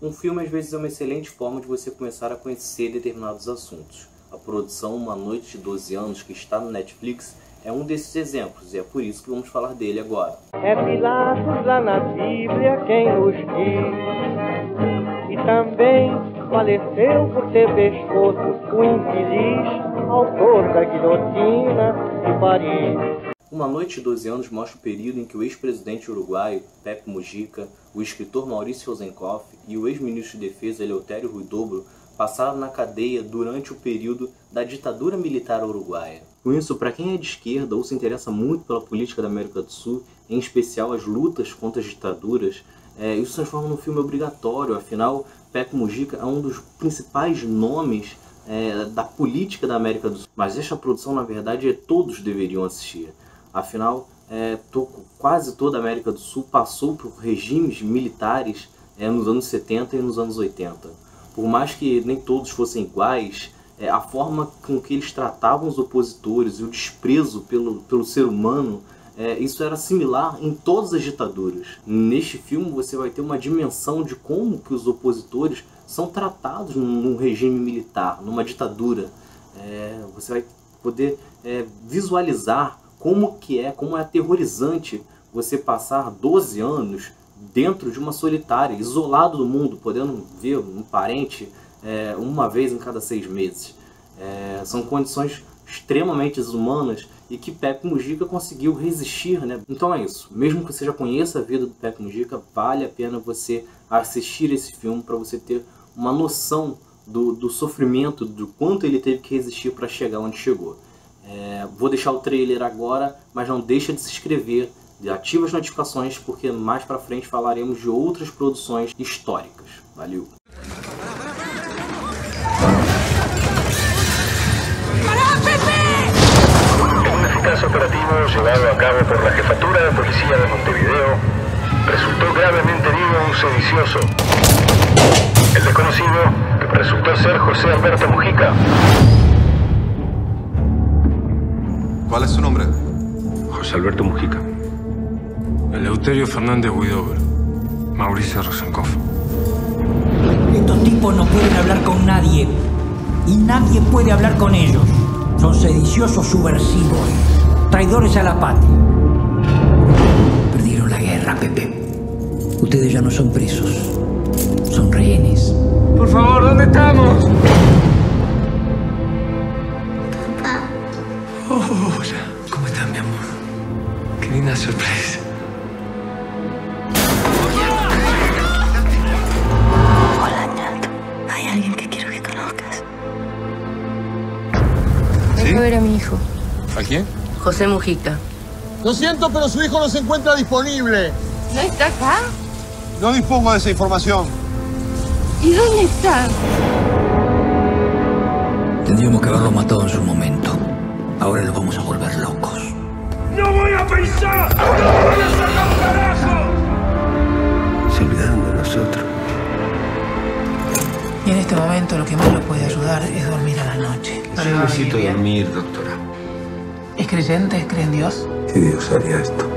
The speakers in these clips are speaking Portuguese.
Um filme às vezes é uma excelente forma de você começar a conhecer determinados assuntos. A produção Uma Noite de 12 Anos, que está no Netflix, é um desses exemplos e é por isso que vamos falar dele agora. É Pilatos lá na Bíblia quem nos diz, e também faleceu por ter pescoço o infeliz autor da guilhotina de Paris. Uma Noite de 12 Anos mostra o período em que o ex-presidente uruguaio Pepe Mujica, o escritor Maurício Rosenkoff e o ex-ministro de Defesa Eleutério Ruidobro passaram na cadeia durante o período da ditadura militar uruguaia. Com isso, para quem é de esquerda ou se interessa muito pela política da América do Sul, em especial as lutas contra as ditaduras, é, isso se transforma num filme obrigatório, afinal, Pepe Mujica é um dos principais nomes é, da política da América do Sul. Mas esta produção, na verdade, todos deveriam assistir. Afinal, é, quase toda a América do Sul passou por regimes militares é, nos anos 70 e nos anos 80. Por mais que nem todos fossem iguais, é, a forma com que eles tratavam os opositores e o desprezo pelo, pelo ser humano, é, isso era similar em todas as ditaduras. Neste filme você vai ter uma dimensão de como que os opositores são tratados num regime militar, numa ditadura. É, você vai poder é, visualizar como que é, como é aterrorizante você passar 12 anos dentro de uma solitária, isolado do mundo, podendo ver um parente é, uma vez em cada seis meses. É, são condições extremamente desumanas e que Pepe Mujica conseguiu resistir, né? Então é isso. Mesmo que você já conheça a vida do Pepe Mujica, vale a pena você assistir esse filme para você ter uma noção do, do sofrimento, do quanto ele teve que resistir para chegar onde chegou. É, vou deixar o trailer agora, mas não deixa de se inscrever, ativa as notificações, porque mais para frente falaremos de outras produções históricas. Valeu! operativo llevado a cabo por la Jefatura de Policía de Montevideo, resultó gravemente herido un sedicioso. El desconocido, que resultó ser José Alberto Mujica, ¿Cuál es su nombre? José Alberto Mujica. Eleuterio Fernández Huidobro. Mauricio Rosenkoff. Estos tipos no pueden hablar con nadie. Y nadie puede hablar con ellos. Son sediciosos subversivos. Traidores a la patria. Perdieron la guerra, Pepe. Ustedes ya no son presos. Qué linda sorpresa. Hola, Nat. Hay alguien que quiero que conozcas. Vengo a ver a mi hijo, ¿A quién? José Mujica. Lo siento, pero su hijo no se encuentra disponible. ¿No está acá? No dispongo de esa información. ¿Y dónde está? Tendríamos que haberlo matado en su momento. Ahora lo vamos a volver locos. ¡No voy a pensar! ¡No voy a sacar un carajo! Se olvidaron de nosotros. Y en este momento lo que más lo puede ayudar es dormir a la noche. Yo necesito dormir, doctora. ¿Es creyente? ¿Cree en Dios? ¿Qué Dios haría esto?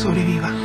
Sobreviva.